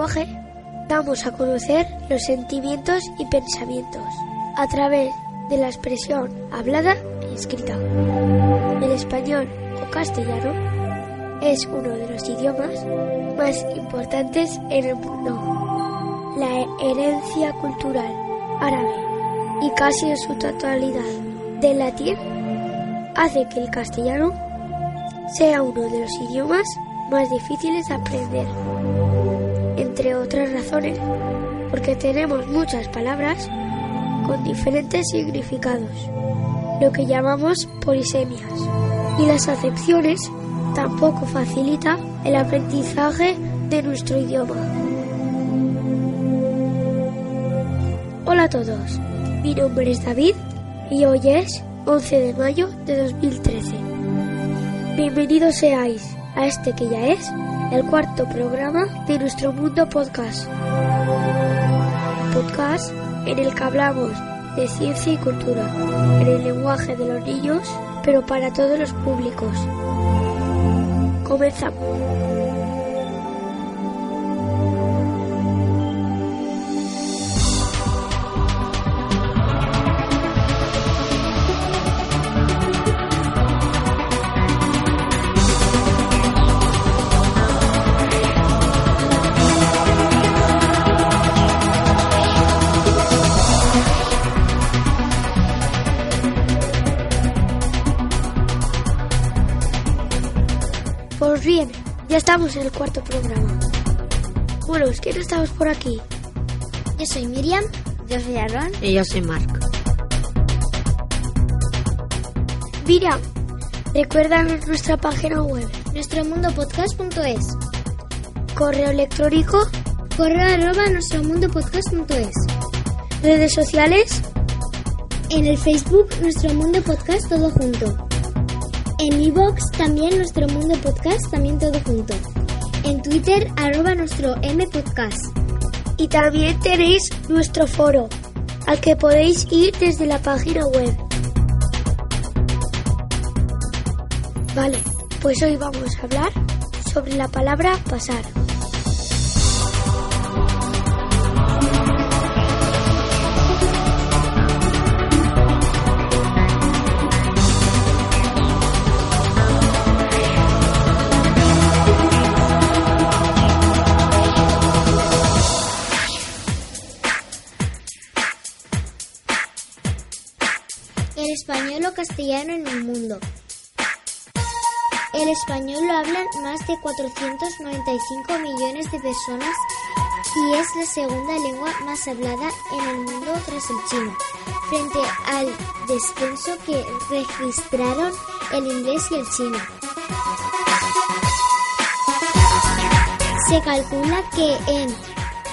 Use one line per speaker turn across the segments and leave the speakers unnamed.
lenguaje, damos a conocer los sentimientos y pensamientos a través de la expresión hablada e escrita. El español o castellano es uno de los idiomas más importantes en el mundo. La herencia cultural árabe y casi en su totalidad del latín hace que el castellano sea uno de los idiomas más difíciles de aprender. Entre otras razones, porque tenemos muchas palabras con diferentes significados, lo que llamamos polisemias. Y las acepciones tampoco facilita el aprendizaje de nuestro idioma. Hola a todos, mi nombre es David y hoy es 11 de mayo de 2013. Bienvenidos seáis a este que ya es el cuarto programa de nuestro Mundo Podcast. Podcast en el que hablamos de ciencia y cultura, en el lenguaje de los niños, pero para todos los públicos. Comenzamos. Ya estamos en el cuarto programa. Bueno, ¿quién estamos por aquí?
Yo soy Miriam.
Yo soy Aaron.
Y yo soy Marc.
Miriam, recuérdanos nuestra página web,
Nuestromundopodcast.es.
correo electrónico,
Correo arroba nuestromundopodcast.es.
redes sociales,
En el Facebook Nuestro Mundo Podcast todo junto. En iVoox también Nuestro Mundo Podcast también todo junto. En Twitter arroba nuestro M Podcast.
y también tenéis nuestro foro, al que podéis ir desde la página web. Vale, pues hoy vamos a hablar sobre la palabra pasar.
Español o castellano en el mundo. El español lo hablan más de 495 millones de personas y es la segunda lengua más hablada en el mundo tras el chino, frente al descenso que registraron el inglés y el chino. Se calcula que en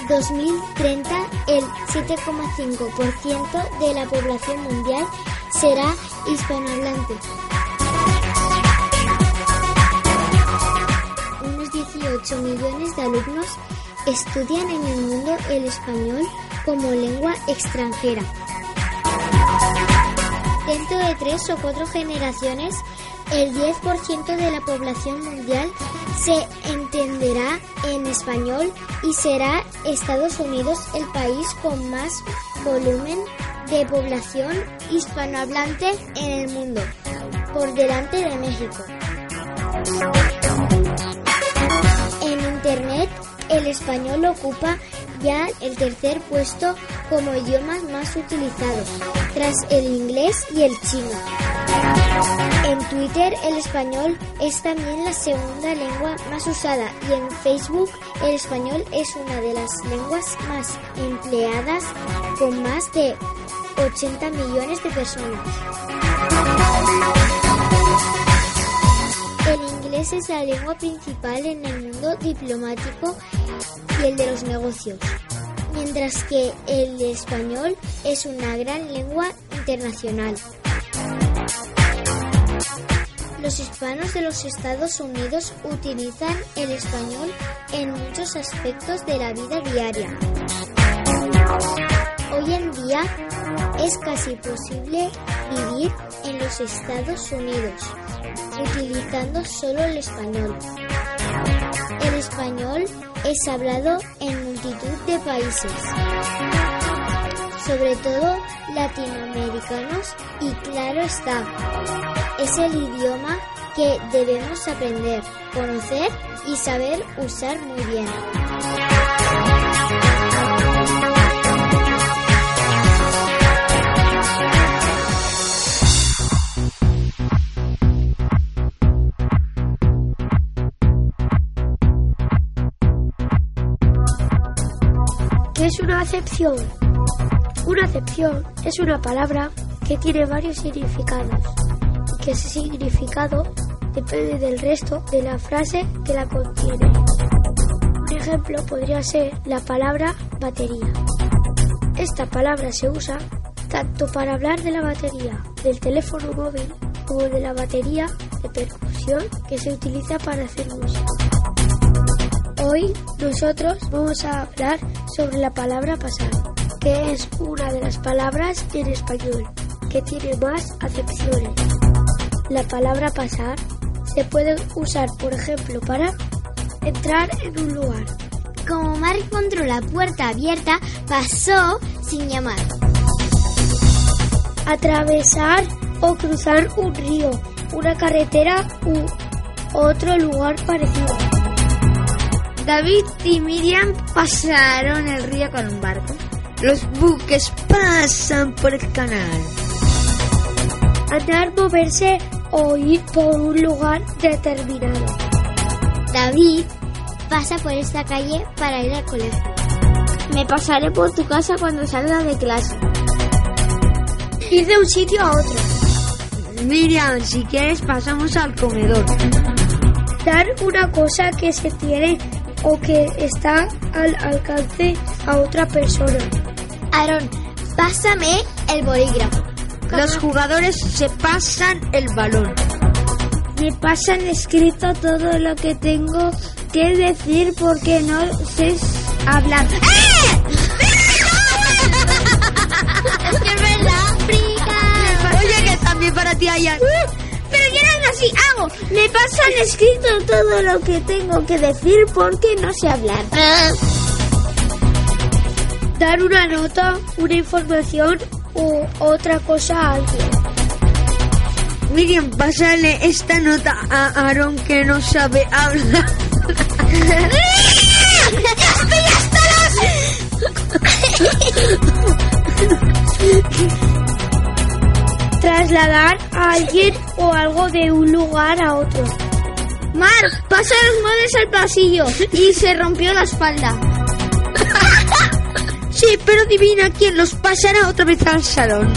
2030 el 7,5% de la población mundial será hispanohablante. Unos 18 millones de alumnos estudian en el mundo el español como lengua extranjera. Dentro de tres o cuatro generaciones, el 10% de la población mundial se entenderá en español y será Estados Unidos el país con más volumen de población hispanohablante en el mundo, por delante de México. En Internet, el español ocupa ya el tercer puesto como idiomas más utilizados, tras el inglés y el chino. En Twitter el español es también la segunda lengua más usada y en Facebook el español es una de las lenguas más empleadas con más de 80 millones de personas. El inglés es la lengua principal en el mundo diplomático y el de los negocios, mientras que el español es una gran lengua internacional. Los hispanos de los Estados Unidos utilizan el español en muchos aspectos de la vida diaria. Hoy en día es casi posible vivir en los Estados Unidos utilizando solo el español. El español es hablado en multitud de países, sobre todo latinoamericanos y claro está, es el idioma que debemos aprender, conocer y saber usar muy bien.
¿Qué es una acepción? Una acepción es una palabra que tiene varios significados y que ese significado depende del resto de la frase que la contiene. Un ejemplo podría ser la palabra batería. Esta palabra se usa tanto para hablar de la batería del teléfono móvil como de la batería de percusión que se utiliza para hacer música. Hoy nosotros vamos a hablar sobre la palabra pasar, que es una de las palabras en español que tiene más acepciones. La palabra pasar se puede usar, por ejemplo, para entrar en un lugar.
Como Mar encontró la puerta abierta, pasó sin llamar.
Atravesar o cruzar un río, una carretera u otro lugar parecido.
David y Miriam pasaron el río con un barco.
Los buques pasan por el canal.
Andar, moverse o ir por un lugar determinado.
David pasa por esta calle para ir al colegio.
Me pasaré por tu casa cuando salga de clase.
Ir de un sitio a otro.
Miriam, si quieres pasamos al comedor.
Dar una cosa que se tiene o que está al alcance a otra persona.
Aaron, pásame el bolígrafo.
Los jugadores se pasan el balón.
Me pasan escrito todo lo que tengo que decir porque no sé hablar.
es que es verdad.
Oye, que también para ti hay...
Así hago. Me pasan escrito todo lo que tengo que decir porque no sé hablar.
Dar una nota, una información u otra cosa a alguien.
Miriam, pásale esta nota a Aaron que no sabe hablar.
Trasladar a alguien o algo de un lugar a otro.
Mar, pasa los muebles al pasillo y se rompió la espalda.
Sí, pero adivina quién los pasará otra vez al salón.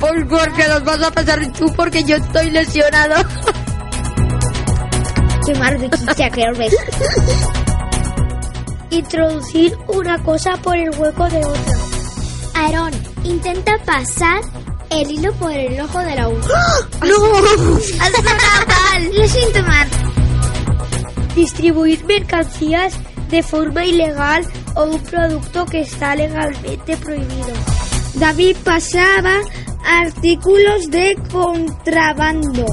Pues porque los vas a pasar tú porque yo estoy lesionado.
Qué mar de que ves.
Introducir una cosa por el hueco de otra.
Aaron, intenta pasar el hilo por el ojo de la uva.
¡No!
Has fatal. Lo siento, Mar.
Distribuir mercancías de forma ilegal o un producto que está legalmente prohibido.
David pasaba artículos de contrabando.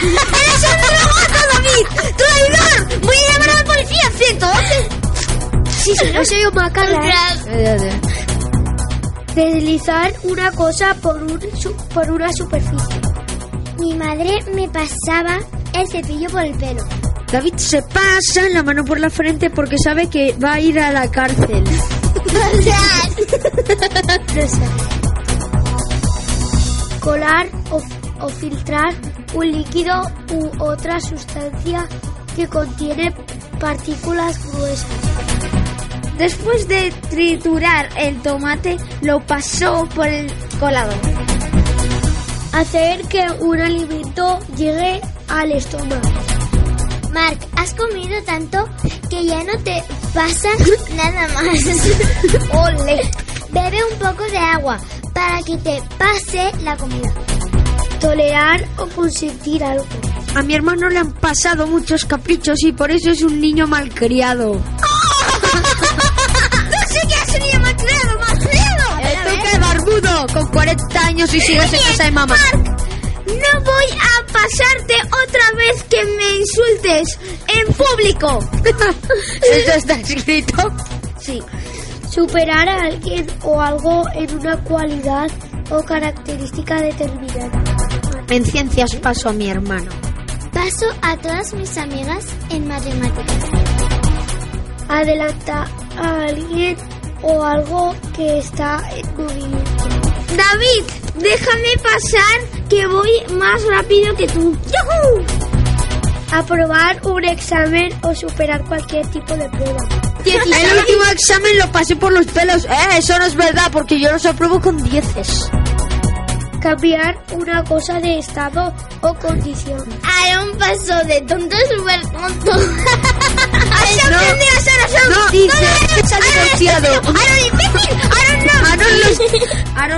¡Eres un drogato, David! ¡Traidor! ¡Voy a llamar a la policía, ¿cierto?
Sí, sí, no soy un macarra. Deslizar una cosa por, un, por una superficie.
Mi madre me pasaba el cepillo por el pelo.
David se pasa la mano por la frente porque sabe que va a ir a la cárcel.
Colar o, o filtrar un líquido u otra sustancia que contiene partículas gruesas.
Después de triturar el tomate, lo pasó por el colador.
Hacer que un alimento llegue al estómago.
Mark, has comido tanto que ya no te pasa nada más.
¡Ole!
Bebe un poco de agua para que te pase la comida.
Tolerar o consentir algo.
A mi hermano le han pasado muchos caprichos y por eso es un niño malcriado. Con 40 años y sigues en casa de mamá.
No voy a pasarte otra vez que me insultes en público.
¿Eso está escrito?
Sí.
Superar a alguien o algo en una cualidad o característica determinada.
En ciencias paso a mi hermano.
Paso a todas mis amigas en matemáticas.
Adelanta a alguien o algo que está en movimiento.
David, déjame pasar que voy más rápido que tú. ¡Yujú!
Aprobar un examen o superar cualquier tipo de prueba.
El último examen lo pasé por los pelos. Eh, eso no es verdad porque yo los apruebo con dieces.
Cambiar una cosa de estado o condición.
Aaron pasó de tonto a súper tonto.
¡Así aprendí a ser así!
No, ha divorciado.
¡Aaron, imbécil! ¡Aaron no!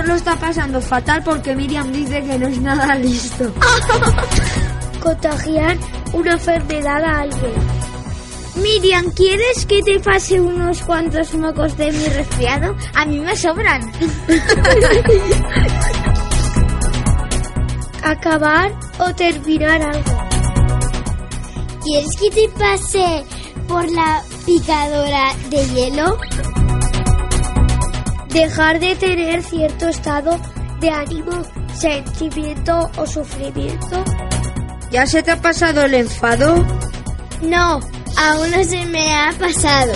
Aaron lo está pasando fatal porque Miriam dice que no es nada listo.
Contagiar una enfermedad a alguien.
Miriam, ¿quieres que te pase unos cuantos mocos de mi resfriado? A mí me sobran.
Acabar o terminar algo.
¿Quieres que te pase por la picadora de hielo?
Dejar de tener cierto estado de ánimo, sentimiento o sufrimiento.
¿Ya se te ha pasado el enfado?
No, aún no se me ha pasado.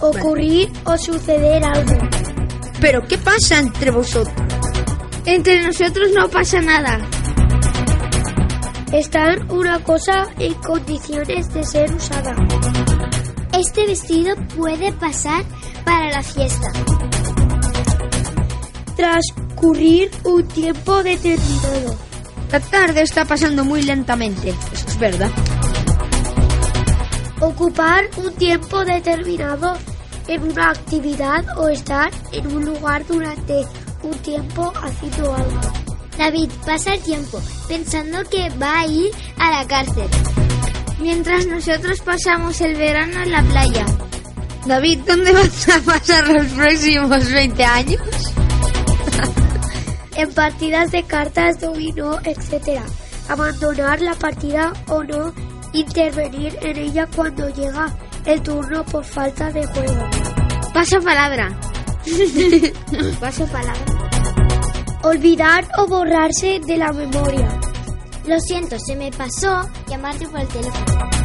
Ocurrir o suceder algo.
¿Pero qué pasa entre vosotros?
Entre nosotros no pasa nada.
Estar una cosa en condiciones de ser usada.
Este vestido puede pasar para la fiesta.
Transcurrir un tiempo determinado.
La tarde está pasando muy lentamente. Eso es verdad.
Ocupar un tiempo determinado en una actividad o estar en un lugar durante un tiempo haciendo algo.
David pasa el tiempo pensando que va a ir a la cárcel.
Mientras nosotros pasamos el verano en la playa.
David, ¿dónde vas a pasar los próximos 20 años?
En partidas de cartas, dominó, etc. Abandonar la partida o no intervenir en ella cuando llega el turno por falta de juego.
Paso palabra. Paso palabra.
Olvidar o borrarse de la memoria.
Lo siento, se me pasó llamarte por el teléfono.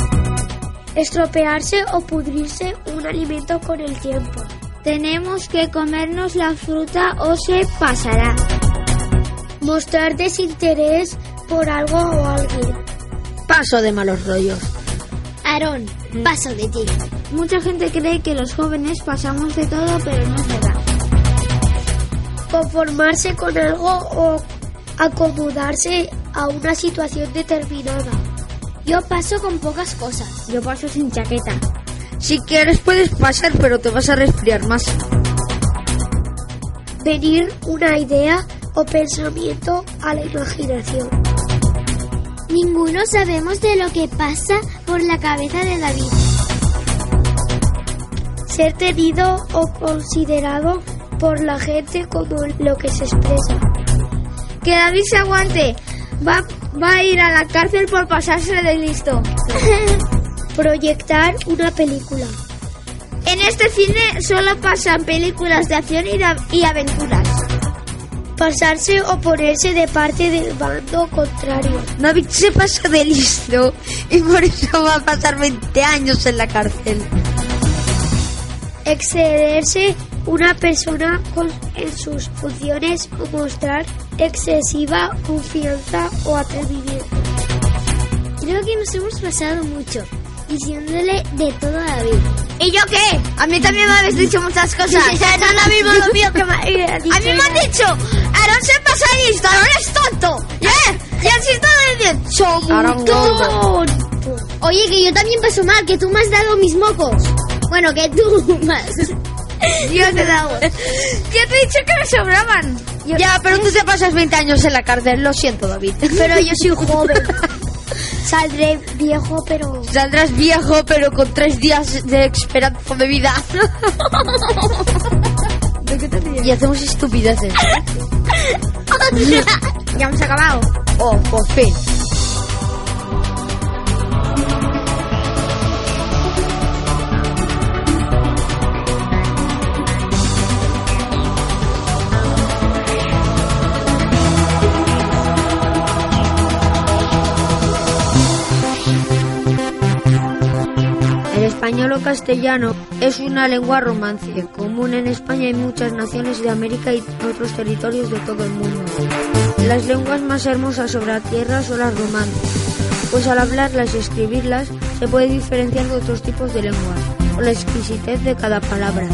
Estropearse o pudrirse un alimento con el tiempo.
Tenemos que comernos la fruta o se pasará.
Mostrar desinterés por algo o alguien.
Paso de malos rollos.
Aarón, paso de ti.
Mucha gente cree que los jóvenes pasamos de todo, pero no es verdad.
Conformarse con algo o acomodarse a una situación determinada.
Yo paso con pocas cosas.
Yo paso sin chaqueta.
Si quieres puedes pasar, pero te vas a resfriar más.
Venir una idea o pensamiento a la imaginación.
Ninguno sabemos de lo que pasa por la cabeza de David.
Ser tenido o considerado por la gente como lo que se expresa.
Que David se aguante. Va, va a ir a la cárcel por pasarse de listo.
Proyectar una película.
En este cine solo pasan películas de acción y, aventuras.
Pasarse o ponerse de parte del bando contrario.
David se pasa de listo y por eso va a pasar 20 años en la cárcel.
excederse una persona con, en sus funciones o mostrar excesiva confianza o atrevimiento.
Creo que nos hemos pasado mucho diciéndole de todo a David.
¿Y yo qué? A mí también me habéis dicho muchas cosas. no es lo mismo lo mío que me A mí me han dicho, Aaron se pasa listo, Aaron es tonto. ¿Eh? Y así está diciendo,
Somos tontos.
Oye, que yo también paso mal, que tú me has dado mis mocos. Bueno, que tú más.
Dios te da Ya te he dicho que me sobraban. Ya, pero tú te pasas 20 años en la cárcel, lo siento, David.
Pero yo soy joven. Saldré viejo, pero...
Saldrás viejo, pero con tres días de esperanza de vida.
¿De qué te?
Y hacemos estupideces.
Ya hemos acabado.
Oh, por fin. Español o castellano es una lengua romance, común en España y muchas naciones de América y otros territorios de todo el mundo. Las lenguas más hermosas sobre la tierra son las romances, pues al hablarlas y escribirlas se puede diferenciar de otros tipos de lenguas, por la exquisitez de cada palabra.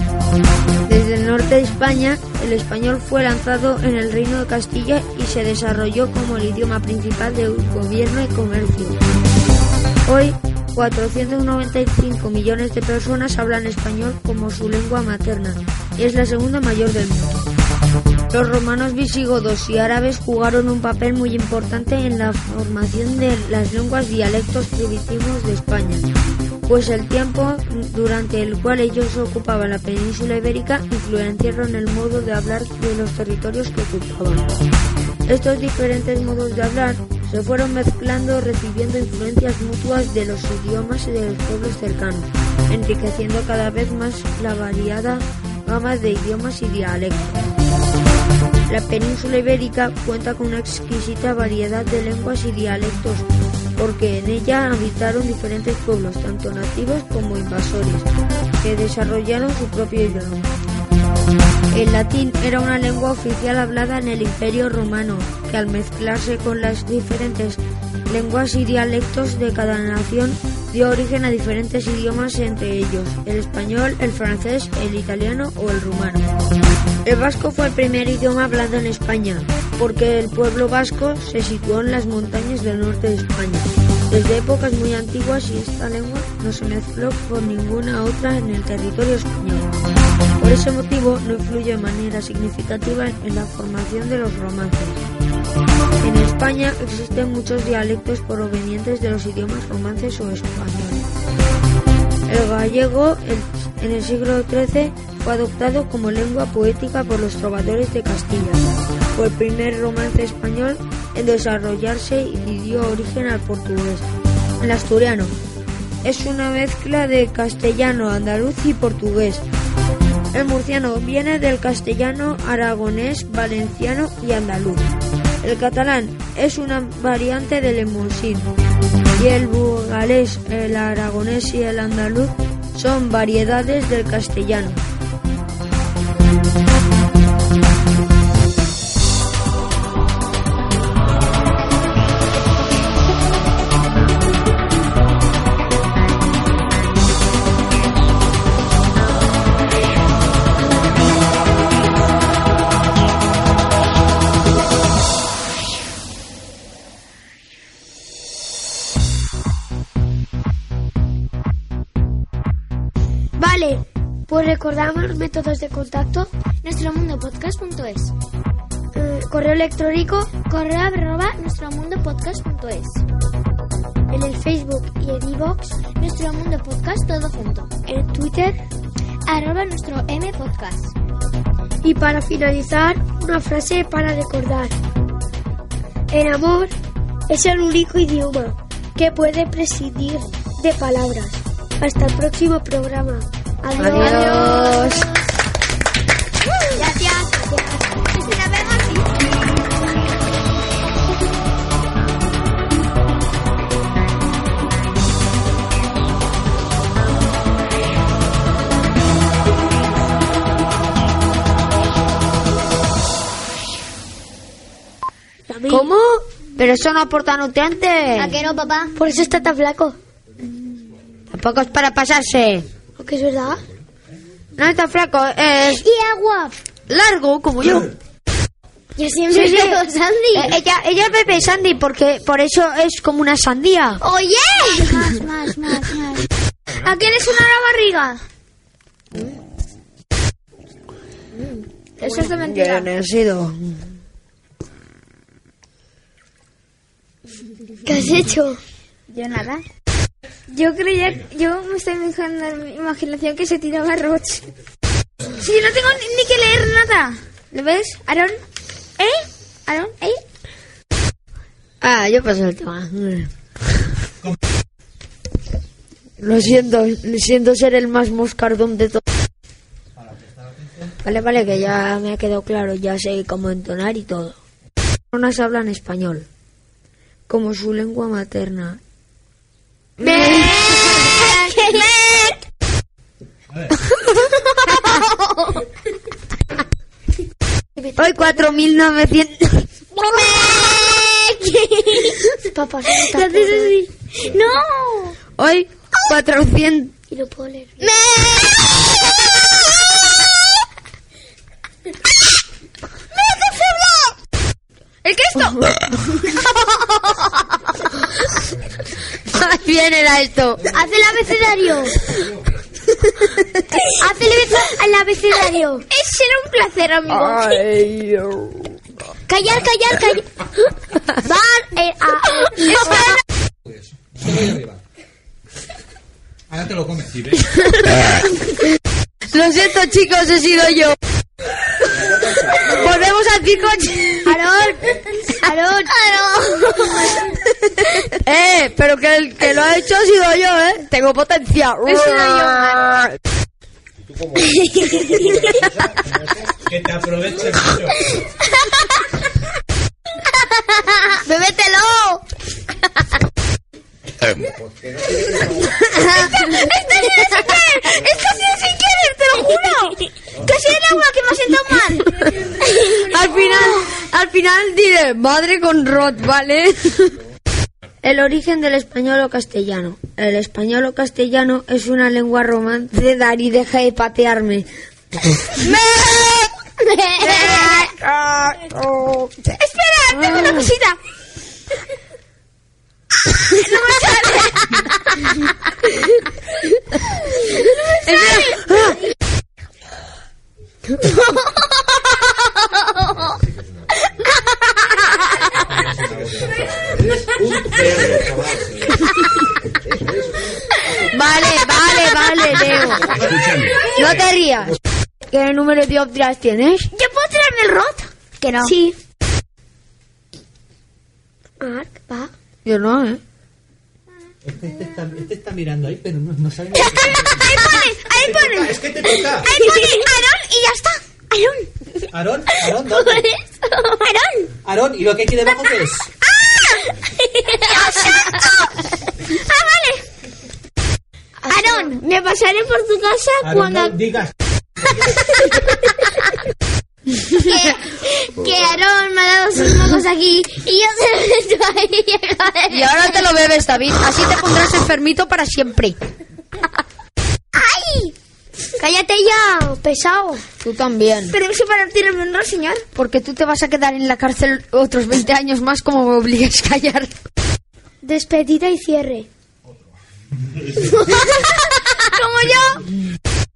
Desde el norte de España, el español fue lanzado en el Reino de Castilla y se desarrolló como el idioma principal de gobierno y comercio. Hoy, 495 millones de personas hablan español como su lengua materna es la segunda mayor del mundo. Los romanos visigodos y árabes jugaron un papel muy importante en la formación de las lenguas dialectos primitivos de España, pues el tiempo durante el cual ellos ocupaban la península ibérica influenciaron el modo de hablar de los territorios que ocupaban. Estos diferentes modos de hablar se fueron mezclando recibiendo influencias mutuas de los idiomas y de los pueblos cercanos, enriqueciendo cada vez más la variada gama de idiomas y dialectos. La península ibérica cuenta con una exquisita variedad de lenguas y dialectos, porque en ella habitaron diferentes pueblos, tanto nativos como invasores, que desarrollaron su propio idioma. El latín era una lengua oficial hablada en el Imperio Romano, que al mezclarse con las diferentes lenguas y dialectos de cada nación dio origen a diferentes idiomas, entre ellos el español, el francés, el italiano o el rumano. El vasco fue el primer idioma hablado en España, porque el pueblo vasco se situó en las montañas del norte de España. Desde épocas muy antiguas y esta lengua no se mezcló con ninguna otra en el territorio español. Ese motivo no influye de manera significativa en la formación de los romances. En España existen muchos dialectos provenientes de los idiomas romances o españoles. El gallego en el siglo XIII fue adoptado como lengua poética por los trovadores de Castilla. Fue el primer romance español en desarrollarse y dio origen al portugués. El asturiano es una mezcla de castellano, andaluz y portugués. El murciano viene del castellano, aragonés, valenciano y andaluz. El catalán es una variante del emulsín. Y el burgalés, el aragonés y el andaluz son variedades del castellano.
Recordamos los métodos de contacto.
Nuestromundopodcast.es
eh, correo electrónico
Correo arroba nuestromundopodcast.es
en el Facebook y en iVoox,
Nuestro Mundo Podcast todo junto.
en Twitter.
Arroba nuestro M Podcast.
Y para finalizar, una frase para recordar. El amor es el único idioma que puede prescindir de palabras. Hasta el próximo programa. Adiós.
Adiós.
Gracias. ¿Cómo?
Pero eso no aporta nutrientes.
¿A qué no, papá?
Por eso está tan flaco.
Tampoco es para pasarse.
¿O que es verdad?
No está flaco, es
¿Y agua?
largo como yo.
Yo siempre
Sí,
Sandy.
Eh, ella, ella bebe Sandy porque por eso es como una sandía.
¡Oye! Más, más, más, más. ¿A quién es una la barriga? Eso es de mentira.
Bien, he sido.
¿Qué has hecho?
Yo nada. Yo creía, yo me estoy imaginando en mi imaginación que se tiraba Roch. Si no tengo ni, ni que leer nada. ¿Lo ves, Aaron? ¿Eh? ¿Aaron? ¿Eh?
Ah, yo paso el tema. Lo siento, siento ser el más moscardón de todos. Vale, vale, que ya me ha quedado claro, ya sé cómo entonar y todo. Personas hablan español, como su lengua materna. Hoy 4.900...
Papá, todo.
¡No!
Hoy 400...
Y no puedo leer. bien.
¿El qué esto?
Viene el alto.
Haz el abecedario. Haz el, abece- el abecedario.
Será un placer, amigo.
Callar, callar, callar. Van, eh, a-
Solo ahí arriba. Ahora te lo comes.
Lo siento, chicos, he sido yo. Volvemos al pico.
Aarón, Aarón,
Eh, pero que el que lo ha hecho ha sido yo, ¿eh? Tengo potencia.
Que te aproveches mucho.
¡Bébetelo! ¡Esto ha sido sin querer, te lo juro! ¡Que ha sido el agua que me ha sentado mal!
Al final, al final diré, madre con rot, ¿vale? El origen del español o castellano. El español o castellano es una lengua romance. Dari, deja de patearme.
¡Espera! ¡Tengo una cosita!
Vale, vale, vale, Leo.
Escúchame.
No te rías. ¿Qué número de dioptrías tienes?
¿Yo puedo tirarme el rot? Que no.
Sí. Marc, va.
Yo no, ¿eh?
Este, este está, este está mirando ahí, pero no, no sabe
Ahí pone, ahí pone.
Es que te toca.
Ahí pone Aarón y ya está. Aarón.
Aarón, Aarón, ¿dónde?
Aarón.
Aarón, ¿y lo que hay aquí debajo qué es?
¡Ah, vale! Aarón, me pasaré por tu casa
Aarón,
cuando...
no digas.
Que, que Aarón me ha dado sus mocos aquí y yo se lo meto ahí y
ahora te lo bebes, David. Así te pondrás enfermito para siempre.
¡Ay!
Cállate ya, pesado.
Tú también.
Permiso para tirarme un señor.
Porque tú te vas a quedar en la cárcel otros 20 años más como me obligues a callar.
Despedida y cierre.
Como yo.